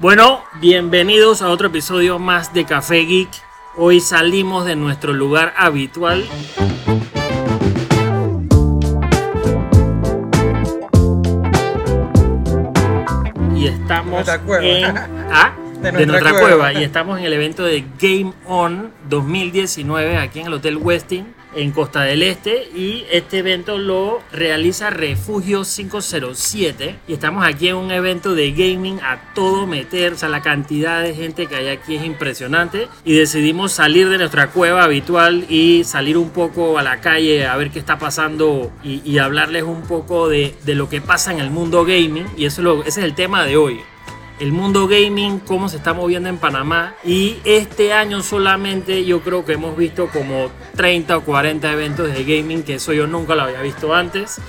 Bueno, bienvenidos a otro episodio más de Café Geek. Hoy salimos de nuestro lugar habitual. Y estamos en ¿Ah? De nuestra cueva. cueva. y estamos en el evento de Game On 2019 aquí en el Hotel Westin en Costa del Este y este evento lo realiza Refugio 507 y estamos aquí en un evento de gaming a todo meter, o sea la cantidad de gente que hay aquí es impresionante. Y decidimos salir de nuestra cueva habitual y salir un poco a la calle a ver qué está pasando y, y hablarles un poco de, de lo que pasa en el mundo gaming. Y eso es lo- ese es el tema de hoy el mundo gaming, cómo se está moviendo en Panamá. Y este año solamente yo creo que hemos visto como 30 o 40 eventos de gaming, que eso yo nunca lo había visto antes.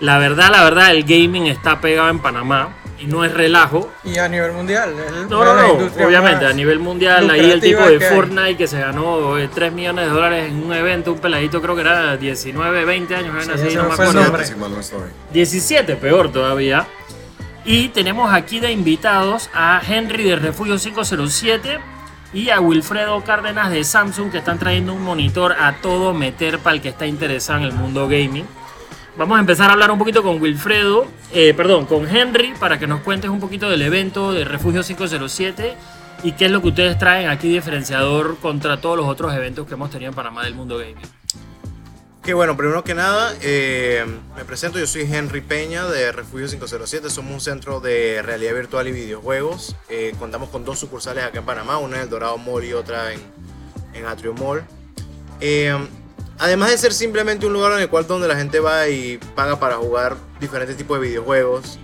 La verdad, la verdad, el gaming está pegado en Panamá y no es relajo. Y a nivel mundial. No, no, no, obviamente, a nivel mundial, ahí el tipo de que hay. Fortnite que se ganó eh, 3 millones de dólares en un evento, un peladito creo que era 19, 20 años, Sí, así, no me acuerdo. nombre. Si mal no estoy. 17, peor todavía. Y tenemos aquí de invitados a Henry de Refugio 507 y a Wilfredo Cárdenas de Samsung que están trayendo un monitor a todo meter para el que está interesado en el mundo gaming. Vamos a empezar a hablar un poquito con Wilfredo, eh, perdón, con Henry para que nos cuentes un poquito del evento de Refugio 507 y qué es lo que ustedes traen aquí diferenciador contra todos los otros eventos que hemos tenido en Panamá del mundo gaming. Que bueno, primero que nada, eh, me presento, yo soy Henry Peña de Refugio 507, somos un centro de realidad virtual y videojuegos. Eh, contamos con dos sucursales acá en Panamá, una en el Dorado Mall y otra en, en Atrium Mall. Eh, además de ser simplemente un lugar en el cual donde la gente va y paga para jugar diferentes tipos de videojuegos,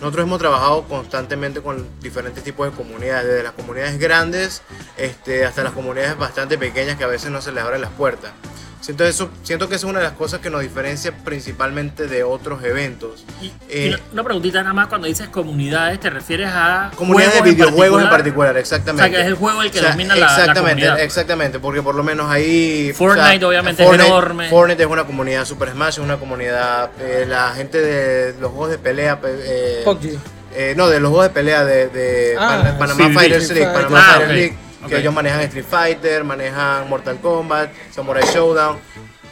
nosotros hemos trabajado constantemente con diferentes tipos de comunidades, desde las comunidades grandes este, hasta las comunidades bastante pequeñas que a veces no se les abren las puertas. Siento, eso, siento que esa es una de las cosas que nos diferencia principalmente de otros eventos. Y, Eh, y una, preguntita nada más, cuando dices comunidades, ¿te refieres a Comunidades de juegos videojuegos en particular, exactamente. O sea, que es el juego el que O sea, domina la, la exactamente, comunidad. exactamente, porque por lo menos ahí... Fortnite, obviamente, es enorme. Fortnite es una comunidad, Super Smash es una comunidad, eh, la gente de los juegos de pelea... eh, PUBG. eh, no, de los juegos de pelea de, de Ah, Pan- Panamá sí, Fighters sí, League, Fighter. Panamá Ah, Fighter League, que ellos manejan Street Fighter, manejan Mortal Kombat, Samurai Showdown.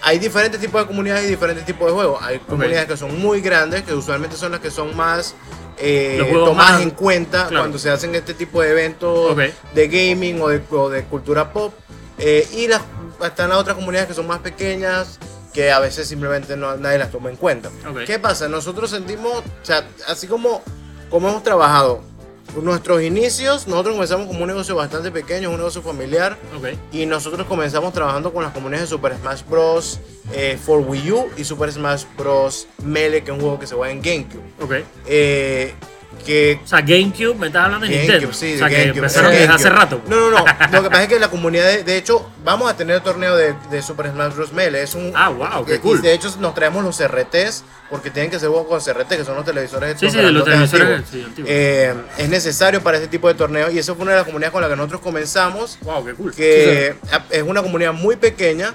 Hay diferentes tipos de comunidades y diferentes tipos de juegos. Hay comunidades que son muy grandes, que usualmente son las que son más eh, tomadas más- en cuenta claro. cuando se hacen este tipo de eventos Ok. de gaming o de, o de cultura pop. Eh, y las, están las otras comunidades que son más pequeñas, que a veces simplemente no, nadie las toma en cuenta. Ok. ¿Qué pasa? Nosotros sentimos, o sea, así como, como hemos trabajado nuestros inicios, nosotros comenzamos como un negocio bastante pequeño, un negocio familiar, y nosotros comenzamos trabajando con las comunidades de Super Smash Bros. eh, for Wii U y Super Smash Bros. Melee, que es un juego que se juega en GameCube. Eh, que O sea, GameCube, me estás hablando de Nintendo. GameCube, sí, o sea, que empezaron desde hace rato. No, no, no. Lo que pasa es que la comunidad, de, de hecho, vamos a tener el torneo de, de Super Smash Bros. Melee. Es un, Ah, wow, qué y cool. de hecho, nos traemos los CRTs, porque tienen que ser juegos con CRT, que son los televisores Sí, sí, de los televisores sí. Eh, es necesario para este tipo de torneos, y eso fue una de las comunidades con las que nosotros comenzamos, wow, qué cool. que es una comunidad muy pequeña,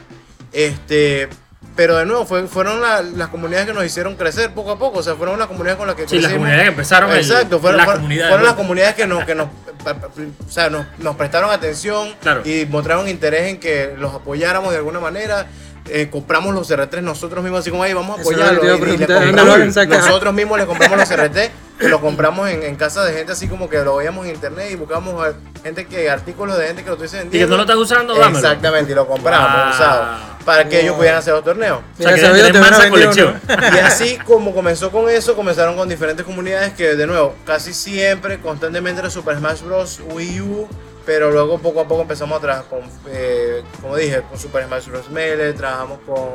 este... Pero de nuevo, fue- fueron la- las comunidades que nos hicieron crecer poco a poco. O sea, fueron las comunidades con las que Sí, las crecimos. comunidades que empezaron Exacto, fueron, la fueron- comunidad, fueron las comunidades que nos, que nos, o sea, nos, nos prestaron atención Claro. y mostraron interés en que los apoyáramos de alguna manera. Eh, compramos los CRT nosotros mismos, así como ahí vamos a apoyarlos. y- y nosotros mismos le compramos los CRT, que lo compramos en, en casa de gente así como que lo veíamos en internet y buscamos gente que, artículos de gente que lo estuviese Y que vendiendo. no lo estás usando, dámelo. Exactamente, y lo compramos Wow. usado para que ellos pudieran hacer los torneos. O sea, que ese video tenés te hubiera mansa vendido colección. Y así como comenzó con eso, comenzaron con diferentes comunidades que, de nuevo, casi siempre, constantemente era Super Smash Bros. Wii U, pero luego poco a poco empezamos a trabajar con, eh, como dije, con Super Smash Bros. Melee, trabajamos con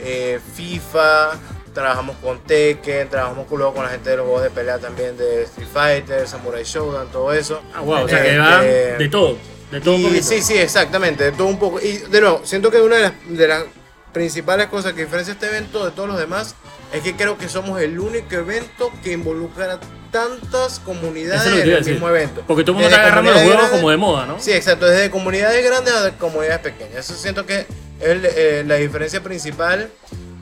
eh, FIFA, trabajamos con Tekken, trabajamos luego con la gente de los juegos de pelea también de Street Fighter, Samurai Showdown, todo eso. Ah, wow, o sea, que Este, va de todo. De todo un poquito. sí, sí, exactamente, de todo un poco. Y de nuevo, siento que una de las, de las principales cosas que diferencia este evento de todos los demás es que creo que somos el único evento que involucra tantas comunidades en el mismo evento. Porque todo el mundo Desde está agarrando los juegos como de moda, ¿no? Sí, exacto, desde comunidades grandes a comunidades pequeñas. Eso siento que es eh, la diferencia principal.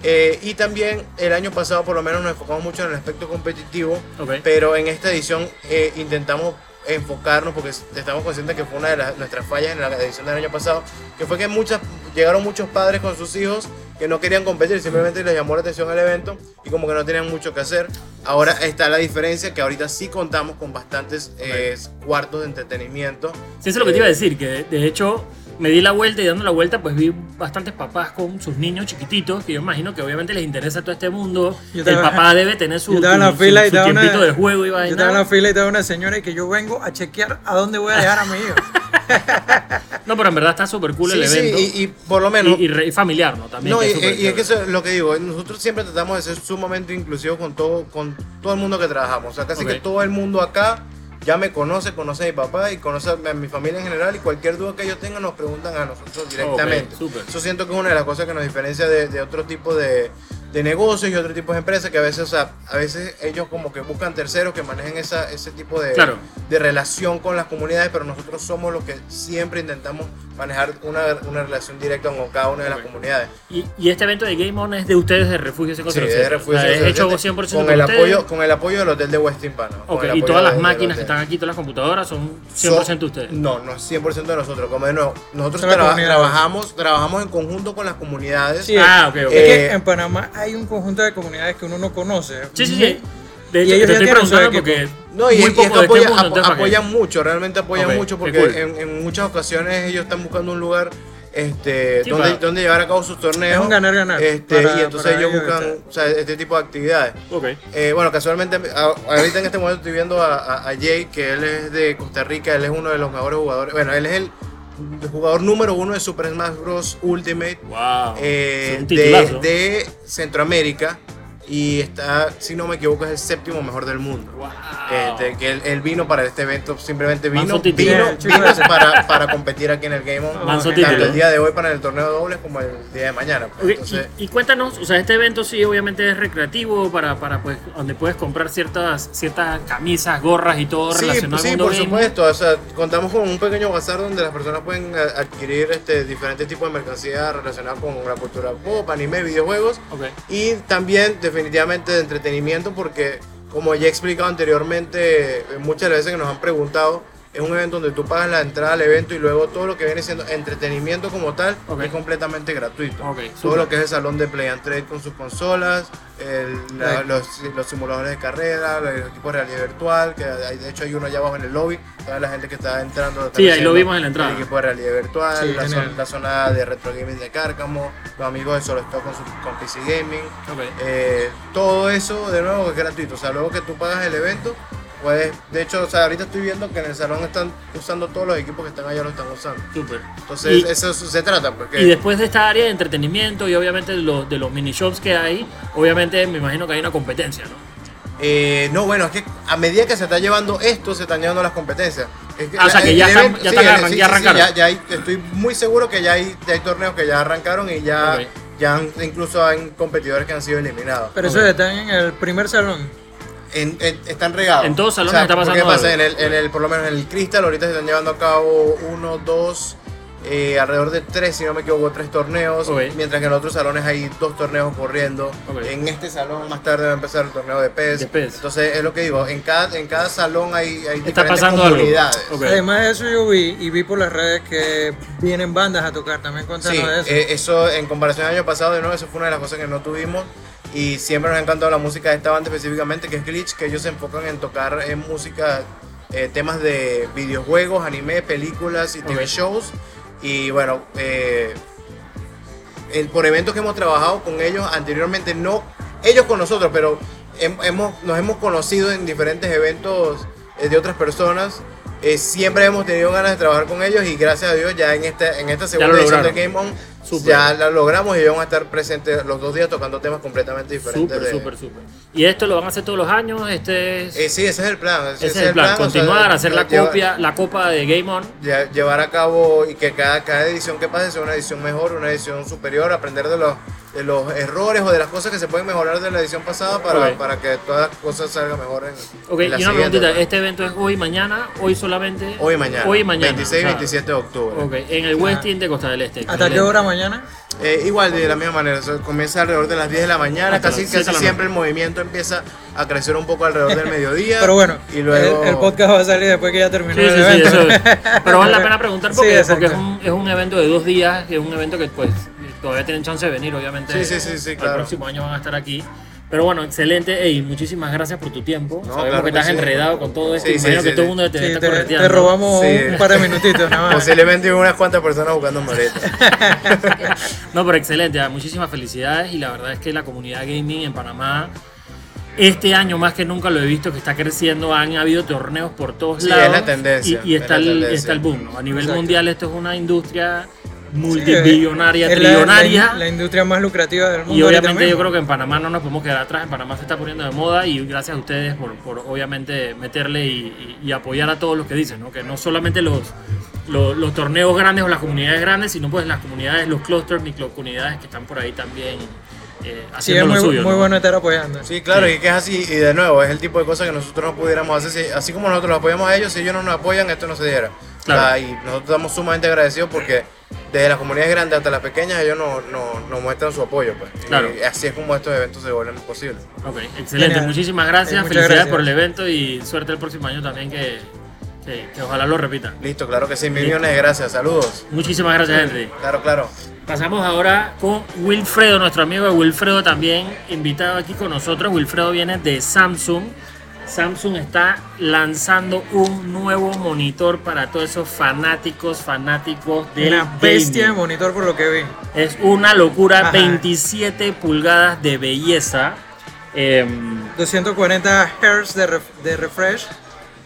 Eh, y también el año pasado por lo menos nos enfocamos mucho en el aspecto competitivo, Ok. pero en esta edición eh, intentamos enfocarnos porque estamos conscientes que fue una de las- nuestras fallas en la edición del año pasado, que fue que muchas, llegaron muchos padres con sus hijos que no querían competir, simplemente les llamó la atención el evento y como que no tenían mucho que hacer. Ahora está la diferencia que ahorita sí contamos con bastantes eh, cuartos de entretenimiento. Sí, eso es lo que te iba a decir, que de hecho me di la vuelta y dando la vuelta pues vi bastantes papás con sus niños chiquititos, que yo imagino que obviamente les interesa todo este mundo. Yo El papá debe tener su, yo estaba en la su- fila y su estaba una- tiempito de juego y Yo vaina. estaba en la fila y estaba una señora y que yo vengo a chequear a dónde voy a dejar a mi hijo. No, pero en verdad está súper cool el sí, sí, evento. y, y por lo menos... y, y re- y familiar, ¿no? También. No, que y, es súper y- y es que eso es lo que digo, nosotros siempre tratamos de ser sumamente inclusivos con todo, con todo el mundo que trabajamos. O sea, casi Ok. que todo el mundo acá ya me conoce, conoce a mi papá y conoce a mi familia en general y cualquier duda que ellos tengan nos preguntan a nosotros directamente. Ok, súper. Eso siento que es una de las cosas que nos diferencia de, de otro tipo de, de negocios y otro tipo de empresas que a veces, o sea, a veces ellos como que buscan terceros que manejen esa, ese tipo de, Claro. de relación con las comunidades, pero nosotros somos los que siempre intentamos manejar una, una relación directa con cada una de las comunidades. Y, y este evento de Game On es de ustedes de Refugio Sí, 507. de Refugio O sea, es 507, hecho 100% con el ustedes. apoyo con el apoyo del hotel de Westin Panama. con Ok, el y todas las máquinas que están aquí, todas las computadoras son 100% de ustedes. No, no es 100% de nosotros. Como de nuevo, nosotros traba- trabajamos, trabajamos en conjunto con las comunidades. Sí, Ah, ok, ok. Es que Eh, en Panamá hay un conjunto de comunidades que uno no conoce. Sí, sí, sí. De Y hecho, ellos te estoy preguntando porque No, y, muy y es que este apoyan mucho, realmente apoyan mucho porque cool. en, en muchas ocasiones ellos están buscando un lugar este, Sí, donde, para- donde llevar a cabo sus torneos. Es un ganar-ganar Este, para- y entonces ellos buscan este. o sea, este tipo de actividades. Ok. Eh, bueno, casualmente, ahorita en este momento estoy viendo a, a- a Jay, que él es de Costa Rica, él es uno de los mejores jugadores. Bueno, él es el jugador número uno de Super Smash Bros. Ultimate Wow. eh, de Centroamérica. Y está, si no me equivoco, es el séptimo mejor del mundo. Wow. Este, que él, él vino para este evento, simplemente vino, vino, Sí, vino para, para competir aquí en el Game On. Manso tanto título. el día de hoy para el torneo de dobles como el día de mañana. pues. Entonces, y, y cuéntanos, o sea, este evento sí obviamente es recreativo para, para pues, donde puedes comprar ciertas, ciertas camisas, gorras y todo Sí, relacionado sí, al mundo por gaming. supuesto. O sea, contamos con un pequeño bazar donde las personas pueden a- adquirir este, diferentes tipos de mercancía relacionada con la cultura pop, anime, videojuegos. Ok. Y también definitivamente de entretenimiento porque, como ya he explicado anteriormente, eh, muchas veces que nos han preguntado, es un evento donde tú pagas la entrada al evento y luego todo lo que viene siendo entretenimiento como tal es completamente gratuito. Todo lo que es el salón de Play and Trade con sus consolas, el- la- Right. los, los simuladores de carrera, los equipos de realidad virtual, que hay- de hecho hay uno allá abajo en el lobby, toda la gente que está entrando. Sí, ahí lo vimos en la entrada. El equipo de realidad virtual, Sí, la, zona, la zona de retro gaming de Cárcamo, los amigos de Solo Stock con, su, con PC Gaming. Ok. Eh, todo eso de nuevo es gratuito. O sea, luego que tú pagas el evento, pues de hecho, o sea, ahorita estoy viendo que en el salón están usando todos los equipos que están allá, lo están usando. Súper. Entonces, Y- eso se trata. Porque Y después de esta área de entretenimiento y obviamente de los, de los mini shops que hay, obviamente me imagino que hay una competencia, ¿no? Eh, no, bueno, es que a medida que se está llevando esto, se están llevando las competencias. Es Ah, o sea, que ya están- ya están arrancaron. ya, ya hay- estoy muy seguro que ya hay, ya hay torneos que ya arrancaron y ya, ya han- incluso hay competidores que han sido eliminados. Pero eso Ok. están en el primer salón. En- en- están regados. En todos salones está pasando ¿Qué pasa? En el, en el, por lo menos en el Crystal, ahorita se están llevando a cabo uno, dos, eh, alrededor de tres, si no me equivoco, tres torneos. Ok. Mientras que en otros salones hay dos torneos corriendo. Ok. En este salón más tarde va a empezar el torneo de PES. De PES. Entonces es lo que digo, en cada, en cada salón hay, hay Está diferentes pasando algo. comunidades. Ok. Además de eso yo vi y vi por las redes que vienen bandas a tocar. También cuéntanos Sí, de eso. eh, eso en comparación al año pasado, de nuevo, eso fue una de las cosas que no tuvimos. Y siempre nos ha encantado la música de esta banda específicamente, que es Glitch, que ellos se enfocan en tocar en música, eh, temas de videojuegos, anime, películas y TV shows. Y bueno, eh, el- por eventos que hemos trabajado con ellos anteriormente, no ellos con nosotros, pero hem- hemos, nos hemos conocido en diferentes eventos eh, de otras personas. Eh, siempre hemos tenido ganas de trabajar con ellos y gracias a Dios ya en esta, en esta segunda edición de. Game On Súper. ya la logramos y vamos a estar presentes los dos días tocando temas completamente diferentes. Súper, de- súper, súper. ¿Y esto lo van a hacer todos los años? Este es, Eh, sí, ese es el plan. ese es el plan, o sea, continuar, hacer la lleva- copia, la copa de Game On. lle- llevar a cabo y que cada, cada edición que pase sea una edición mejor, una edición superior, aprender de los, de los errores o de las cosas que se pueden mejorar de la edición pasada para, para que todas las cosas salgan mejor en, Ok, en la y una siguiente, preguntita, pues. ¿este evento es hoy, mañana, hoy solamente? Hoy y mañana. Hoy y mañana. 26 y o sea, 27 de octubre. Ok, en el Westin de Costa del Este. ¿Hasta qué hora mañana? Eh, igual, de la misma manera, eso comienza alrededor de las 10 de la mañana, Hasta casi, casi siempre el movimiento empieza a crecer un poco alrededor del mediodía. Pero bueno, y luego... el, el podcast va a salir después que ya terminó Sí, el sí, sí, evento. eso es. Pero vale la pena preguntar Sí, porque, porque es, un, es un evento de dos días, es un evento que pues todavía tienen chance de venir, obviamente. Sí, sí, sí, sí, El claro. próximo año van a estar aquí. Pero bueno, excelente. Ey, muchísimas gracias por tu tiempo. No, Sabemos claro que estás sí. enredado con todo esto. Sí, imagino sí, que todo el mundo te Sí, está te, correteando. te robamos Sí. un par de minutitos nada más. Posiblemente unas cuantas personas buscándome ahorita. No, pero excelente, muchísimas felicidades y la verdad es que la comunidad gaming en Panamá este año más que nunca lo he visto que está creciendo, han habido torneos por todos Sí, lados es la tendencia, y, y es está, la el, tendencia. está el boom. ¿no? A nivel Exacto. mundial esto es una industria multibillonaria, trillonaria. La, la industria más lucrativa del mundo. y obviamente yo creo que en Panamá no nos podemos quedar atrás, en Panamá se está poniendo de moda y gracias a ustedes por, por obviamente meterle y, y- y apoyar a todos los que dicen, ¿no? que no solamente los, los, los torneos grandes o las comunidades grandes, sino pues las comunidades, los clusters, microcomunidades que están por ahí también eh, Sí, haciendo es muy, lo suyo. muy ¿no? bueno estar apoyando. Sí, claro, Sí. y que es así, y de nuevo, es el tipo de cosas que nosotros no pudiéramos hacer, si- así como nosotros los apoyamos a ellos, si ellos no nos apoyan, esto no se diera. Claro. O sea, y nosotros estamos sumamente agradecidos porque desde las comunidades grandes hasta las pequeñas, ellos nos no, nos muestran su apoyo. Pues. Claro. Y así es como estos eventos se vuelven posibles. Ok, excelente. Genial. Muchísimas gracias. Eh, Felicidades gracias. por el evento y suerte el próximo año también que, que, que ojalá lo repitan. Listo, claro que sí, mil millones de gracias, saludos. Muchísimas gracias, Henry. Claro, claro. Pasamos ahora con Wilfredo, nuestro amigo Wilfredo también invitado aquí con nosotros. Wilfredo viene de Samsung. Samsung está lanzando un nuevo monitor para todos esos fanáticos, fanáticos de Una bestia de monitor por lo que vi. Es una locura, Ajá. 27 pulgadas de belleza. Em, 240 Hz de, ref- de refresh.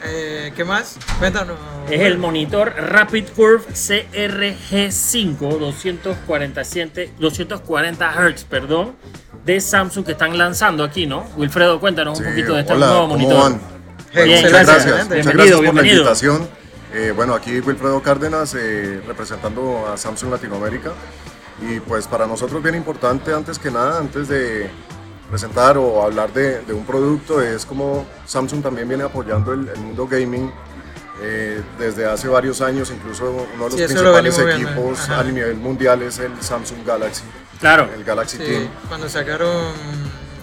Eh, ¿Qué más? Cuéntanos. Es el monitor Rapid Curve CRG5 247, 240 Hz, perdón, de Samsung que están lanzando aquí, ¿no? Wilfredo, cuéntanos un poquito de este hola, nuevo ¿cómo monitor. van? Hey, Bien, muchas gracias. gracias. Muchas Bienvenido, gracias por la bienvenido. invitación. Eh, bueno, aquí Wilfredo Cárdenas eh, representando a Samsung Latinoamérica. Y pues para nosotros bien importante, antes que nada, antes de presentar o hablar de, de un producto, es como Samsung también viene apoyando el, el mundo gaming eh, desde hace varios años. Incluso uno de los Sí, eso lo principales equipos a nivel mundial es el Samsung Galaxy, Claro, el Galaxy Sí, Team. cuando sacaron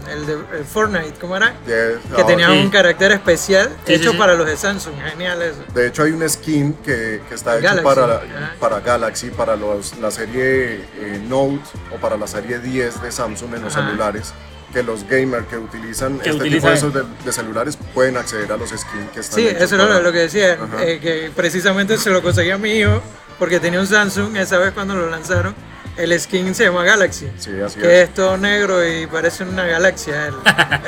el de el Fortnite, ¿cómo era? Que ah, tenía sí. un carácter especial Sí, hecho sí, sí. para los de Samsung. Genial eso. De hecho hay un skin que, que está hecho Galaxy, para, para Galaxy, para los- la serie eh, Note o para la serie 10 de Samsung en los Ajá. celulares, que los gamers que utilizan Que este utilizan- tipo de, de, de celulares pueden acceder a los skins que están Sí, eso era para- lo que decía, eh, que precisamente se lo conseguí a mi hijo porque tenía un Samsung esa vez cuando lo lanzaron. El skin se llama Galaxy. Sí, así Que es. es todo negro y parece una galaxia el,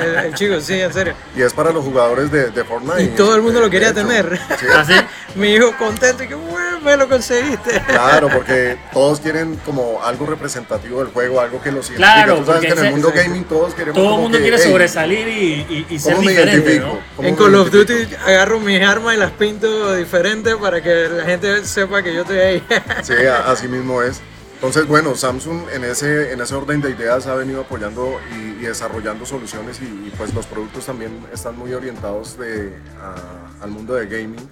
el- el chico, sí, en serio. Y es para los jugadores de, de Fortnite. Y todo el mundo de- lo quería de hecho. tener. Sí, así. Mi hijo contento y que bueno, me lo conseguiste. Claro, porque todos quieren como algo representativo del juego, algo que los identifique. Claro, Tú sabes porque que en el mundo exacto. gaming todos queremos todo el mundo que, quiere "Hey, sobresalir y, y- y ser ¿cómo me diferente, identifico? ¿no? ¿Cómo En Call of identifico?" Duty agarro mis armas y las pinto diferentes para que la gente sepa que yo estoy ahí. Sí, a- así mismo es. Entonces, bueno, Samsung en ese, en ese orden de ideas ha venido apoyando y, desarrollando soluciones y, pues los productos también están muy orientados al mundo de gaming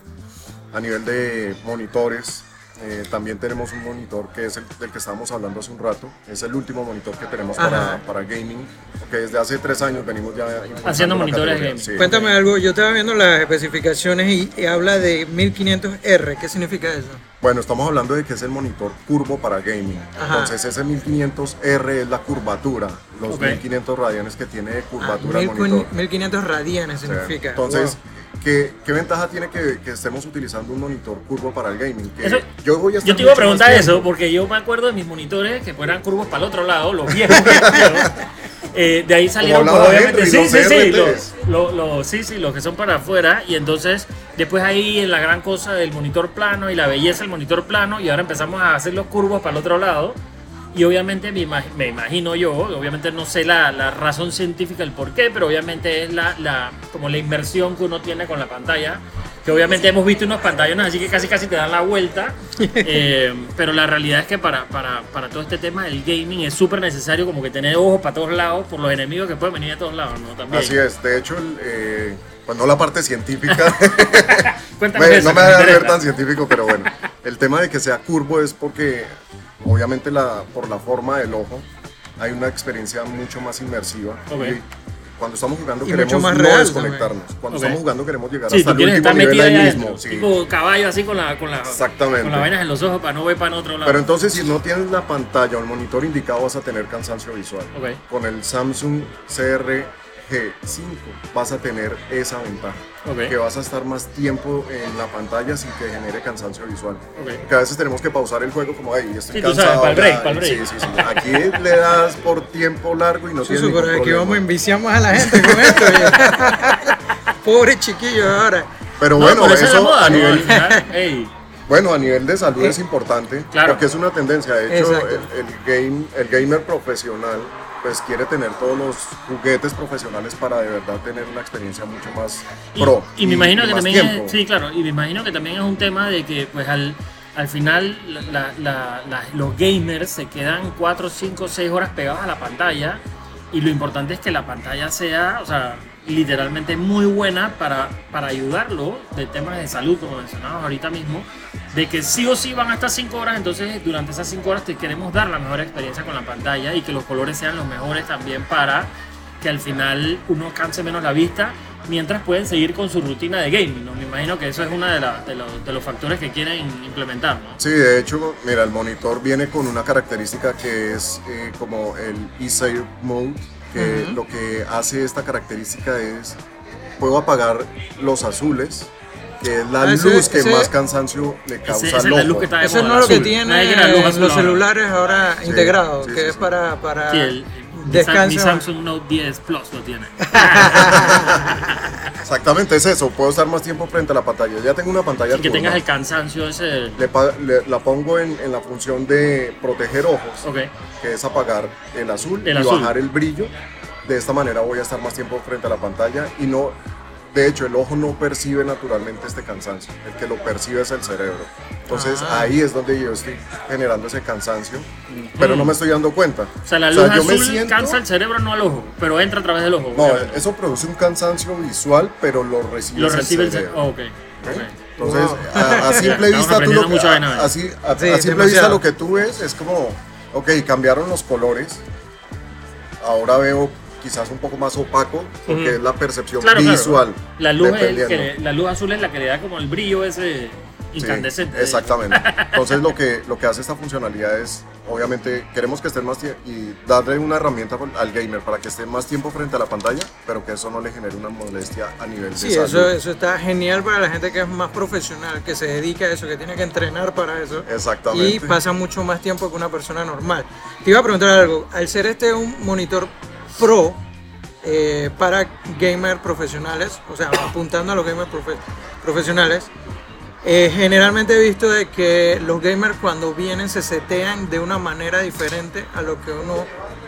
a nivel de monitores. Eh, también tenemos un monitor que es el del que estábamos hablando hace un rato. Es el último monitor que tenemos para, para gaming, porque desde hace tres años venimos ya Haciendo monitores gaming. Sí. Cuéntame algo, yo estaba viendo las especificaciones y, y habla de 1500R, ¿qué significa eso? Bueno, estamos hablando de que es el monitor curvo para gaming. Ajá. Entonces ese 1500R es la curvatura, los Ok. 1500 radianes que tiene de Ah, curvatura el 1000 monitor. 1500 radianes Sí. significa. Entonces, Wow. ¿Qué, qué ventaja tiene que, que estemos utilizando un monitor curvo para el gaming? Que Eso- yo voy a Yo te iba a preguntar eso porque yo me acuerdo de mis monitores que fueran curvos para el otro lado, los viejos. Eh, de ahí salieron, pues, obviamente, sí, sí, sí, los, los- los- sí, sí, los que son para afuera. Y entonces, después ahí en la gran cosa del monitor plano y la belleza del monitor plano, y ahora empezamos a hacer los curvos para el otro lado. Y obviamente me, ima- me imagino yo, obviamente no sé la, la razón científica, el por qué, pero obviamente es la, la, como la inversión que uno tiene con la pantalla. que obviamente hemos visto unos pantallones así que casi casi te dan la vuelta, eh, pero la realidad es que para, para, para todo este tema del gaming es súper necesario como que tener ojos para todos lados por los enemigos que pueden venir de todos lados, ¿no? También. Así es, de hecho, eh, pues no la parte científica, Cuéntame Me- eso, no me que voy a ver tan científico, pero bueno, el tema de que sea curvo es porque obviamente la, por la forma del ojo hay una experiencia mucho más inmersiva. Ok. Y cuando estamos jugando Y queremos mucho más no real desconectarnos. Cuando Ok. estamos jugando queremos llegar Sí, hasta el último estar nivel ahí ahí mismo. adentro, sí. tipo caballo así con, la, con, la, Exactamente. con las vainas en los ojos para no ver para otro lado. Pero entonces si no tienes la pantalla o el monitor indicado vas a tener cansancio visual. Ok. Con el Samsung CR G5 vas a tener esa ventaja. Ok. Que vas a estar más tiempo en la pantalla sin que genere cansancio visual. Ok. Que a veces tenemos que pausar el juego como, ay, estoy Sí, tú sabes, cansado. para el break, ya". para el break. Sí, sí, sí. Aquí le das por tiempo largo y no Sí, tienes ningún pero aquí problema. vamos a enviciar más a la gente con esto. ya. Pobre chiquillo ahora. Pero No, bueno, eso moda, a ¿no? nivel ey, Bueno, a nivel de salud es importante, Claro. porque es una tendencia. De hecho, el, el game, el gamer profesional pues quiere tener todos los juguetes profesionales para de verdad tener una experiencia mucho más Y, pro. y me imagino que también tiempo. es, sí, claro, y me imagino que también es un tema de que pues al, al final la- la- la- los gamers se quedan 4, 5, 6 horas pegados a la pantalla y lo importante es que la pantalla sea, o sea, literalmente muy buena para, para ayudarlo de temas de salud, como mencionabas ahorita mismo, de que sí o sí van a estar 5 horas, entonces durante esas 5 horas te queremos dar la mejor experiencia con la pantalla y que los colores sean los mejores también para que al final uno canse menos la vista mientras pueden seguir con su rutina de gaming. ¿no? Me imagino que eso es uno de, los- de los factores que quieren implementar. ¿no? Sí, de hecho, mira, el monitor viene con una característica que es eh, como el eSave Mode, que lo que hace esta característica es, puedo apagar los azules, que es la Ah, ese- luz que ese- más cansancio le causa Ese- al ojo. luz que está de Eso no es lo que tiene los celulares ahora Sí, integrados, sí, que sí, es sí. para, para Sí, el, mi, Sam- descanso. mi Samsung Note 10 Plus lo tiene. Exactamente, es eso, puedo estar más tiempo frente a la pantalla. Ya tengo una pantalla Y que tengas el cansancio ese. Le la pongo en, en la función de proteger ojos, que es apagar el azul El y azul. bajar el brillo. De esta manera voy a estar más tiempo frente a la pantalla y no, de hecho, el ojo no percibe naturalmente este cansancio. El que lo percibe es el cerebro. Entonces Ah. ahí es donde yo estoy generando ese cansancio, pero no me estoy dando cuenta. O sea, la luz yo me azul siento- cansa el cerebro, no al ojo, pero entra a través del ojo. No, obviamente. eso produce un cansancio visual, pero lo recibe lo el recibe el cerebro. cerebro. ok. ok. Entonces, Wow. a, a simple vista, tú lo, vaina hoy. a, así, a- Sí, a simple vista lo que tú ves es como, ok, cambiaron los colores, ahora veo quizás un poco más opaco, porque Ujú. es la percepción Claro, claro. visual. La luz, es que, la luz azul es la que le da como el brillo ese Sí, incandescente. exactamente. Entonces lo que, lo que hace esta funcionalidad es, obviamente, queremos que estén más tiempo y darle una herramienta al gamer para que esté más tiempo frente a la pantalla, pero que eso no le genere una molestia a nivel de Sí, salud. eso, eso está genial para la gente que es más profesional, que se dedica a eso, que tiene que entrenar para eso. Exactamente. Y pasa mucho más tiempo que una persona normal. Te iba a preguntar algo. Al ser este un monitor pro eh, para gamers profesionales, o sea, apuntando a los gamers profe- profesionales, eh, generalmente he visto de que los gamers cuando vienen se setean de una manera diferente a lo que uno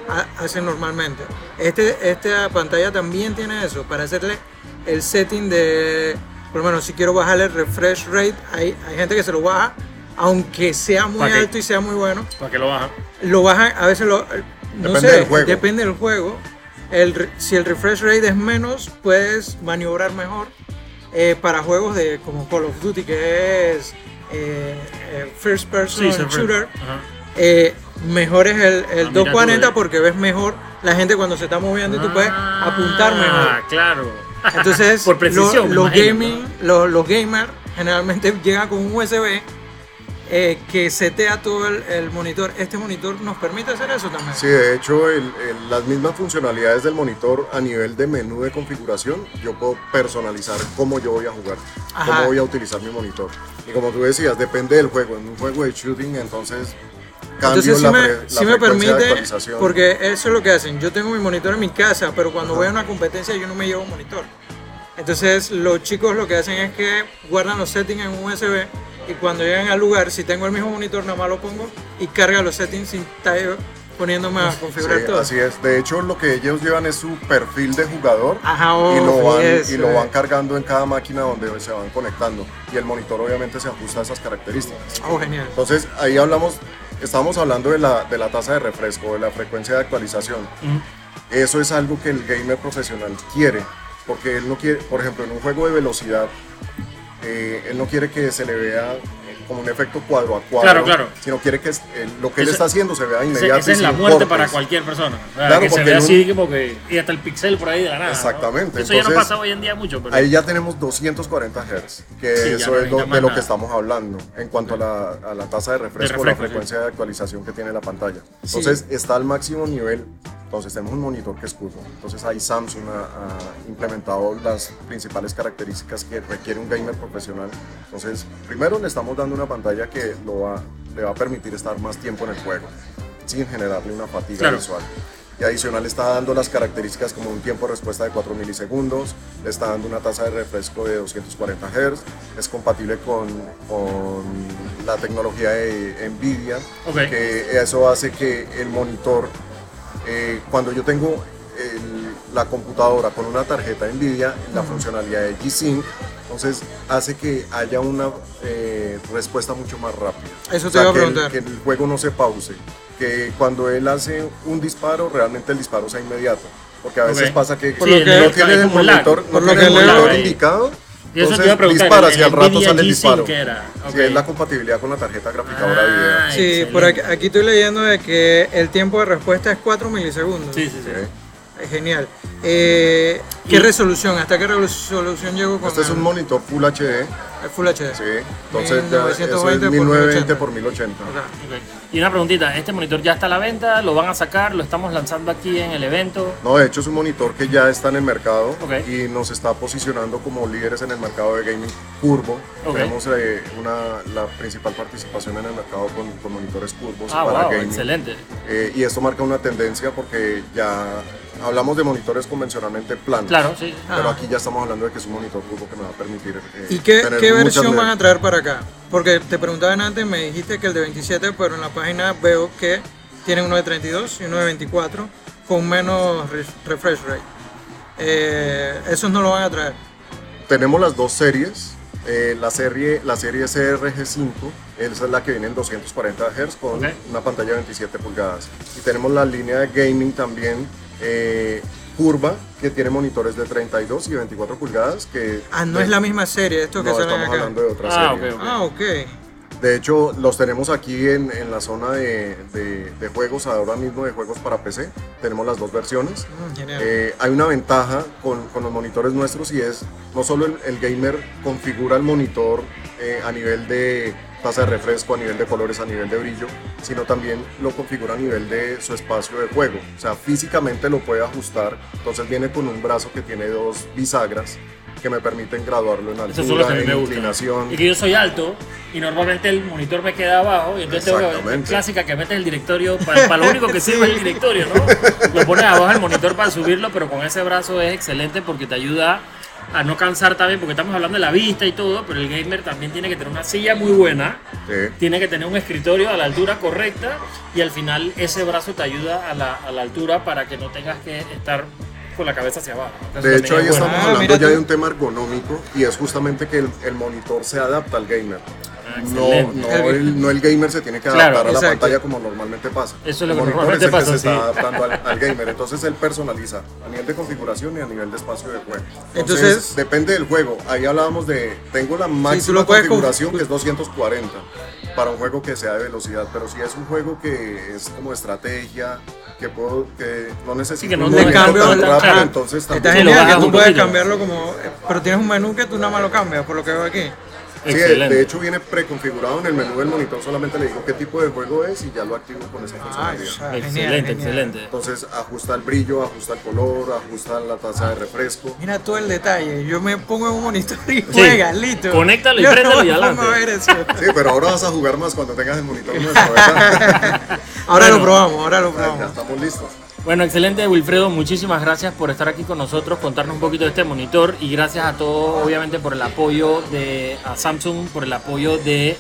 ha- hace normalmente. Este, esta pantalla también tiene eso, para hacerle el setting de, por lo menos si quiero bajarle el refresh rate, hay, hay gente que se lo baja, aunque sea muy alto y sea muy bueno, ¿Para qué lo baja? lo bajan, a veces lo, no Depende sé, del juego. depende del juego. El si el refresh rate es menos, puedes maniobrar mejor eh, para juegos de como Call of Duty, que es eh, eh, first person shooter. Eh, mejor es el, el Ah, mira tú, 240 eh. porque ves mejor la gente cuando se está moviendo y tú puedes apuntar mejor. Ah, claro. Entonces, Por precisión, lo- los, gaming, los, los gamers generalmente llegan con un USB eh, que setea todo el, el monitor. Este monitor nos permite hacer eso también. Sí, de hecho, el- el- las mismas funcionalidades del monitor a nivel de menú de configuración, yo puedo personalizar cómo yo voy a jugar, Ajá. cómo voy a utilizar mi monitor. Y como tú decías, depende del juego. En un juego de shooting, entonces Entonces la, me, sí me permite, porque eso es lo que hacen. Yo tengo mi monitor en mi casa, pero cuando voy a una competencia yo no me llevo un monitor. Entonces los chicos lo que hacen es que guardan los settings en un USB y cuando llegan al lugar, si tengo el mismo monitor, nada más lo pongo y carga los settings sin estar poniéndome a configurar Sí, todo. así es. De hecho, lo que ellos llevan es su perfil de jugador Ajá, y, lo oh, van, eso, y lo van cargando en cada máquina donde se van conectando. Y el monitor obviamente se ajusta a esas características. Oh, genial. Entonces, ahí hablamos, estábamos hablando de la, de la tasa de refresco, de la frecuencia de actualización. Ujú. Eso es algo que el gamer profesional quiere, porque él no quiere, por ejemplo, en un juego de velocidad, eh, él no quiere que se le vea eh, como un efecto cuadro a cuadro, Claro, claro. sino quiere que eh, lo que él Ese- está haciendo se vea inmediato. esa es la muerte cortes. para cualquier persona. O sea, Claro, que se porque ve en un- así como que. Y hasta el pixel por ahí de la nada. ¿no? Exactamente, Eso ya no entonces, pasa hoy en día mucho, pero. Ahí ya tenemos 240 Hz, que Sí, eso no es lo- de lo que estamos hablando en cuanto a la, a la tasa de refresco, refresco, la sí. frecuencia de actualización que tiene la pantalla. Sí. Entonces está al máximo nivel. Entonces tenemos un monitor que es curvo. Entonces ahí Samsung ha, ha implementado las principales características que requiere un gamer profesional. Entonces primero le estamos dando una pantalla que lo va, le va a permitir estar más tiempo en el juego sin generarle una fatiga Claro. visual. Y adicional está dando las características como un tiempo de respuesta de 4 milisegundos, le está dando una tasa de refresco de 240 Hz, es compatible con, con la tecnología de Nvidia, Ok. que eso hace que el monitor, eh, cuando yo tengo el- la computadora con una tarjeta Nvidia, la funcionalidad de G-Sync, entonces hace que haya una eh, respuesta mucho más rápida. Eso O te sea, iba a que el- preguntar. que el juego no se pause, que cuando él hace un disparo, realmente el disparo sea inmediato. Porque a veces Ok. pasa que Sí, que- no tiene el monitor, no tiene el monitor indicado, Y eso te entonces iba a preguntar. dispara si al rato sale el disparo. Si es la compatibilidad con la tarjeta gráfica de video. Ah, Sí, por aquí, estoy leyendo de que el tiempo de respuesta es 4 milisegundos. Sí, sí, sí. Sí. Es genial. Eh, ¿Qué Y- resolución? ¿Hasta qué resolución llegó con Este es un monitor Full HD, el Full HD? sí. Entonces ya, eso 1920 es por 1920 por 1080. Ok. Ok. Y una preguntita, ¿este monitor ya está a la venta? ¿Lo van a sacar? ¿Lo estamos lanzando aquí en el evento? No, de hecho es un monitor que ya está en el mercado y nos está posicionando como líderes en el mercado de gaming curvo. Tenemos eh, una, la principal participación en el mercado con, con monitores curvos Ah, para wow, gaming. excelente. Eh, y esto marca una tendencia porque ya hablamos de monitores convencionalmente planos. Claro, sí. Pero Ah. aquí ya estamos hablando de que es un monitor curvo que me va a permitir. eh, ¿Y qué, tener qué versión van a traer para acá? Porque te preguntaban antes, me dijiste que el de 27, pero en la página veo que tienen uno de 32 y uno de 24 con menos re- refresh rate. Eh, esos no lo van a traer. Tenemos las dos series. Eh, la serie la serie CRG5 esa es la que viene en 240 Hz con Ok. una pantalla de 27 pulgadas y tenemos la línea de gaming también eh, curva que tiene monitores de 32 y 24 pulgadas que Ah, no es la misma serie, esto que no salen estamos acá. hablando de otra Ah, serie. Ah, ok. de hecho los tenemos aquí en, en la zona de, de- de juegos ahora mismo de juegos para PC tenemos las dos versiones Mm. Eh, hay una ventaja con, con los monitores nuestros y es no solo el, el gamer configura el monitor eh, a nivel de tasa de refresco, a nivel de colores, a nivel de brillo, sino también lo configura a nivel de su espacio de juego. O sea, físicamente lo puede ajustar. Entonces viene con un brazo que tiene dos bisagras que me permiten graduarlo en altura, en inclinación. Y que yo soy alto y normalmente el monitor me queda abajo y entonces tengo que clásica que metes el directorio para, para lo único que sirve el directorio, ¿no? Lo pones abajo el monitor para subirlo, pero con ese brazo es excelente porque te ayuda a no cansar también, porque estamos hablando de la vista y todo, pero el gamer también tiene que tener una silla muy buena, Sí. tiene que tener un escritorio a la altura correcta y al final ese brazo te ayuda a la, a la altura para que no tengas que estar con la cabeza hacia abajo. De hecho, ahí es estamos Ah, hablando mira ya tú. de un tema ergonómico y es justamente que el, el monitor se adapta al gamer. No, no, el, no el gamer se tiene que Claro, adaptar a la exacto. pantalla como normalmente pasa. Eso es lo que normalmente que pasa, se sí. está adaptando al, al gamer. Entonces él personaliza a nivel de configuración y a nivel de espacio de juego. Entonces, Entonces- depende del juego. Ahí hablábamos de, tengo la máxima configuración conf- que es 240 para un juego que sea de velocidad. Pero si es un juego que es como estrategia, que puedo, que no necesita que no- un cambio, tan rápido, claro. entonces Está Sí, lo genial que tú puedes cambiarlo como... Pero tienes un menú que tú nada más lo cambias, por lo que veo aquí. Sí, Excelente. de hecho viene preconfigurado en el menú del monitor, solamente le digo qué tipo de juego es y ya lo activo con esa Ay, funcionalidad. o sea, genial, Excelente, excelente. Entonces ajusta el brillo, ajusta el color, ajusta la tasa de refresco. Mira todo el detalle. Yo me pongo en un monitor y juega, listo. Conéctalo y no préndelo y adelante. a ver eso. Sí, pero ahora vas a jugar más cuando tengas el monitor nuestro, ¿verdad? Ahora Bueno. lo probamos, ahora lo ya probamos. estamos listos. Bueno, excelente Wilfredo, muchísimas gracias por estar aquí con nosotros, contarnos un poquito de este monitor y gracias a todos obviamente por el apoyo de a Samsung, por el apoyo de,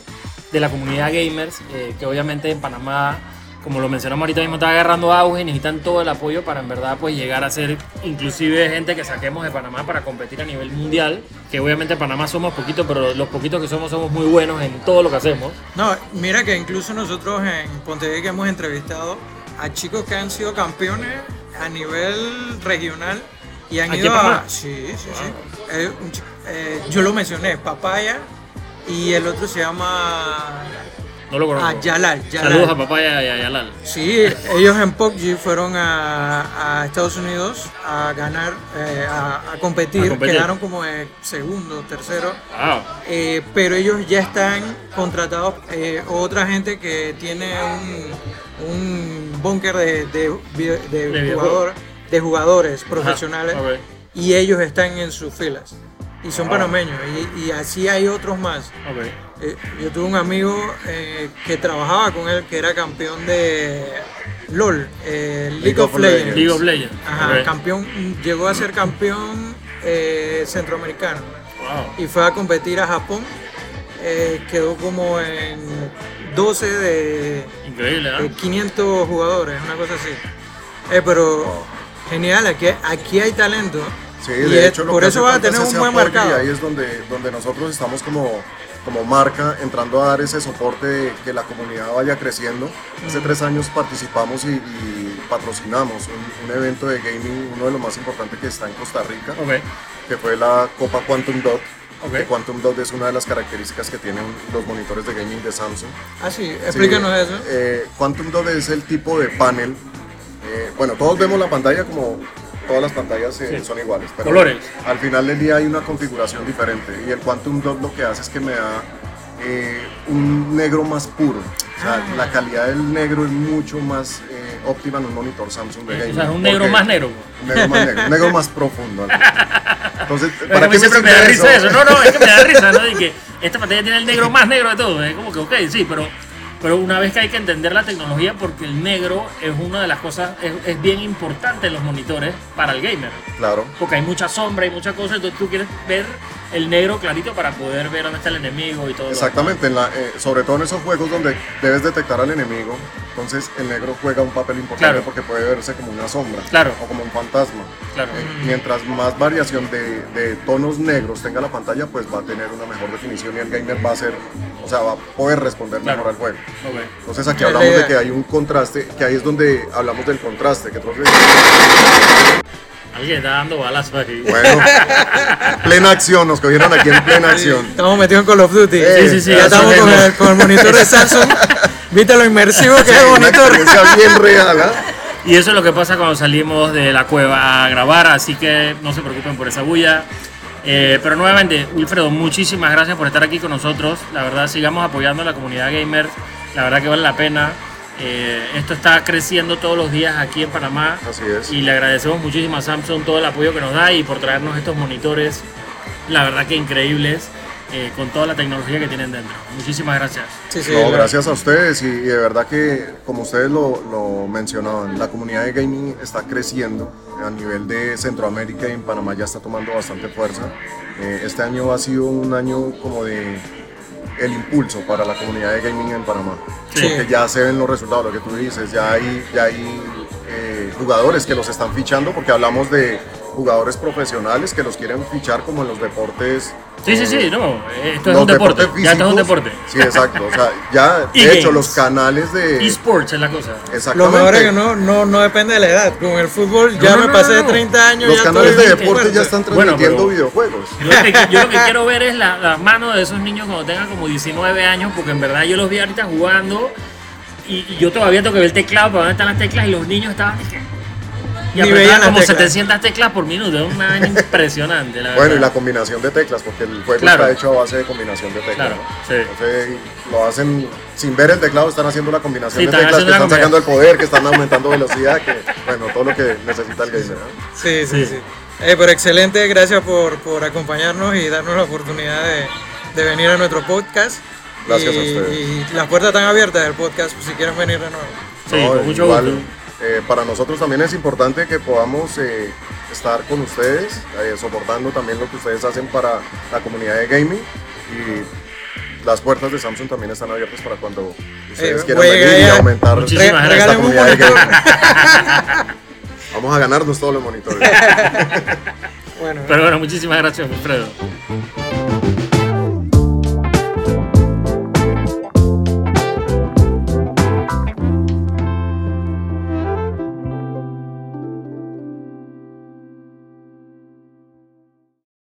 de la comunidad gamers, eh, que obviamente en Panamá como lo mencionamos ahorita mismo, está agarrando auge y necesitan todo el apoyo para en verdad pues llegar a ser inclusive gente que saquemos de Panamá para competir a nivel mundial, que obviamente en Panamá somos poquitos, pero los poquitos que somos somos muy buenos en todo lo que hacemos. No, mira que incluso nosotros en Pontevedra hemos entrevistado a chicos que han sido campeones a nivel regional y han ¿Aquí ido a... Sí, sí, sí. Eh, un eh, yo lo mencioné, Papaya y el otro se llama No lo conozco. ah, Yalal. Yalal. Saludos a Papaya y a Yalal. Sí, ellos en PUBG fueron a, a Estados Unidos a ganar, eh, a, a competir. A competir. quedaron como eh, segundo, tercero, Wow. eh, pero ellos ya están contratados, eh, otra gente que tiene un, un búnker de, de, de De jugador- de jugadores profesionales ok. y ellos están en sus filas. Y son panameños, y, y así hay otros más. Ok. Eh, yo tuve un amigo eh, que trabajaba con él que era campeón de LOL, eh, League, of, Legends. League of Legends. Ajá, campeón, llegó a ser campeón eh, centroamericano Wow. y fue a competir a Japón. eh, quedó como en 12 de, Increíble, de ¿ah? 500 jugadores, una cosa así. Eh, pero genial, aquí, aquí hay talento. Sí, y de es- hecho, lo por que eso va a tener un buen mercado. Y ahí es donde, donde nosotros estamos como, como marca entrando a dar ese soporte de que la comunidad vaya creciendo. Hace tres años participamos y, y patrocinamos un, un evento de gaming, uno de los más importantes que está en Costa Rica, Ok. que fue la Copa Quantum Dot. Ok. Que Quantum Dot es una de las características que tienen los monitores de gaming de Samsung. Ah, sí, explícanos Sí, eso. eh, Quantum Dot es el tipo de panel. eh, bueno, todos vemos la pantalla como todas las pantallas eh, Sí. son iguales. Pero Colores. Al final del día hay una configuración diferente. Y el Quantum Dot lo que hace es que me da eh, un negro más puro. O sea, Ah. la calidad del negro es mucho más eh, óptima en un monitor Samsung de O gaming. sea, es un negro más negro. Un negro más negro, un negro más profundo. Entonces, ¿para mí qué me siempre me da risa eso. No, no, es que me da risa, ¿no? Y que esta pantalla tiene el negro más negro de todo. Es como que, ok, sí, pero, pero una vez que hay que entender la tecnología, porque el negro es una de las cosas, es, es bien importante en los monitores para el gamer. Claro. Porque hay mucha sombra y muchas cosas, entonces tú quieres ver el negro clarito para poder ver dónde está el enemigo y todo. Exactamente, en la- eh, sobre todo en esos juegos donde debes detectar al enemigo, entonces el negro juega un papel importante Claro. porque puede verse como una sombra Claro. o como un fantasma. Claro. Eh, mientras más variación de, de tonos negros tenga la pantalla, pues va a tener una mejor definición y el gamer va a ser, o sea, va a poder responder Claro. mejor al juego. Entonces aquí hablamos de que hay un contraste, que ahí es donde hablamos del contraste, que otros Alguien está dando balazos aquí. bueno, plena acción, nos cogieron aquí en plena acción. Estamos metidos en Call of Duty. Sí, sí, sí, Ya estamos con el, con el monitor de Samsung. Viste lo inmersivo que es el Una monitor. experiencia bien real, ¿ah? Y eso es lo que pasa cuando salimos de la cueva a grabar, así que no se preocupen por esa bulla. Eh, pero nuevamente, Wilfredo, muchísimas gracias por estar aquí con nosotros. La verdad, sigamos apoyando a la comunidad gamer. La verdad que vale la pena. Eh, esto está creciendo todos los días aquí en Panamá. Así es. Y le agradecemos muchísimo a Samsung todo el apoyo que nos da y por traernos estos monitores. La verdad que increíbles. eh, con toda la tecnología que tienen dentro. Muchísimas gracias. Sí, sí, No, gracias a ustedes y, y de verdad que, como ustedes lo, lo mencionaban, la comunidad de gaming está creciendo a nivel de Centroamérica y en Panamá ya está tomando bastante fuerza. Eh, este año ha sido un año como de el impulso para la comunidad de gaming en Panamá, Sí. porque ya se ven los resultados, lo que tú dices, ya hay, ya hay eh, jugadores que los están fichando, porque hablamos de jugadores profesionales que los quieren fichar como en los deportes Sí, sí, eh, sí, no. Esto es los un deporte. deportes Ya esto es un físicos. deporte. Sí, exacto. O sea, ya, de hecho, games. los canales de. Esports es la cosa. Lo Exactamente. mejor es que no, no, no depende de la edad. Con el fútbol ya No, no, me no, pasé no, de no. 30 años. Los ya canales de deporte ya están transmitiendo videojuegos. Yo lo, que, yo lo que quiero ver es la- las manos de esos niños cuando tengan como 19 años, porque en verdad yo los vi ahorita jugando y, y yo todavía tengo que ver el teclado para dónde están las teclas y los niños estaban y, las como teclas. 700 teclas por minuto, es una impresionante. La Bueno, y la combinación de teclas, porque el juego Claro. está hecho a base de combinación de teclas. Claro, ¿no? sí. Entonces, lo hacen sin ver el teclado, están haciendo la combinación Sí, de teclas, que están sacando el poder, que están aumentando velocidad, que, bueno, todo lo que necesita el gamer. ¿no? Sí, sí, Sí. sí. Eh, pero excelente, gracias por, por acompañarnos y darnos la oportunidad de, de venir a nuestro podcast. Gracias y, a ustedes. Y las puertas están abiertas del podcast si quieren venir de nuevo. Sí, No, con mucho igual, gusto. Eh, para nosotros también es importante que podamos eh, estar con ustedes, eh, soportando también lo que ustedes hacen para la comunidad de gaming y las puertas de Samsung también están abiertas para cuando ustedes Eh, quieran venir y aumentar Muchísimas Re- gracias. esta comunidad de gaming. Vamos a ganarnos todos los monitores. Bueno, Pero bueno, muchísimas gracias, Alfredo.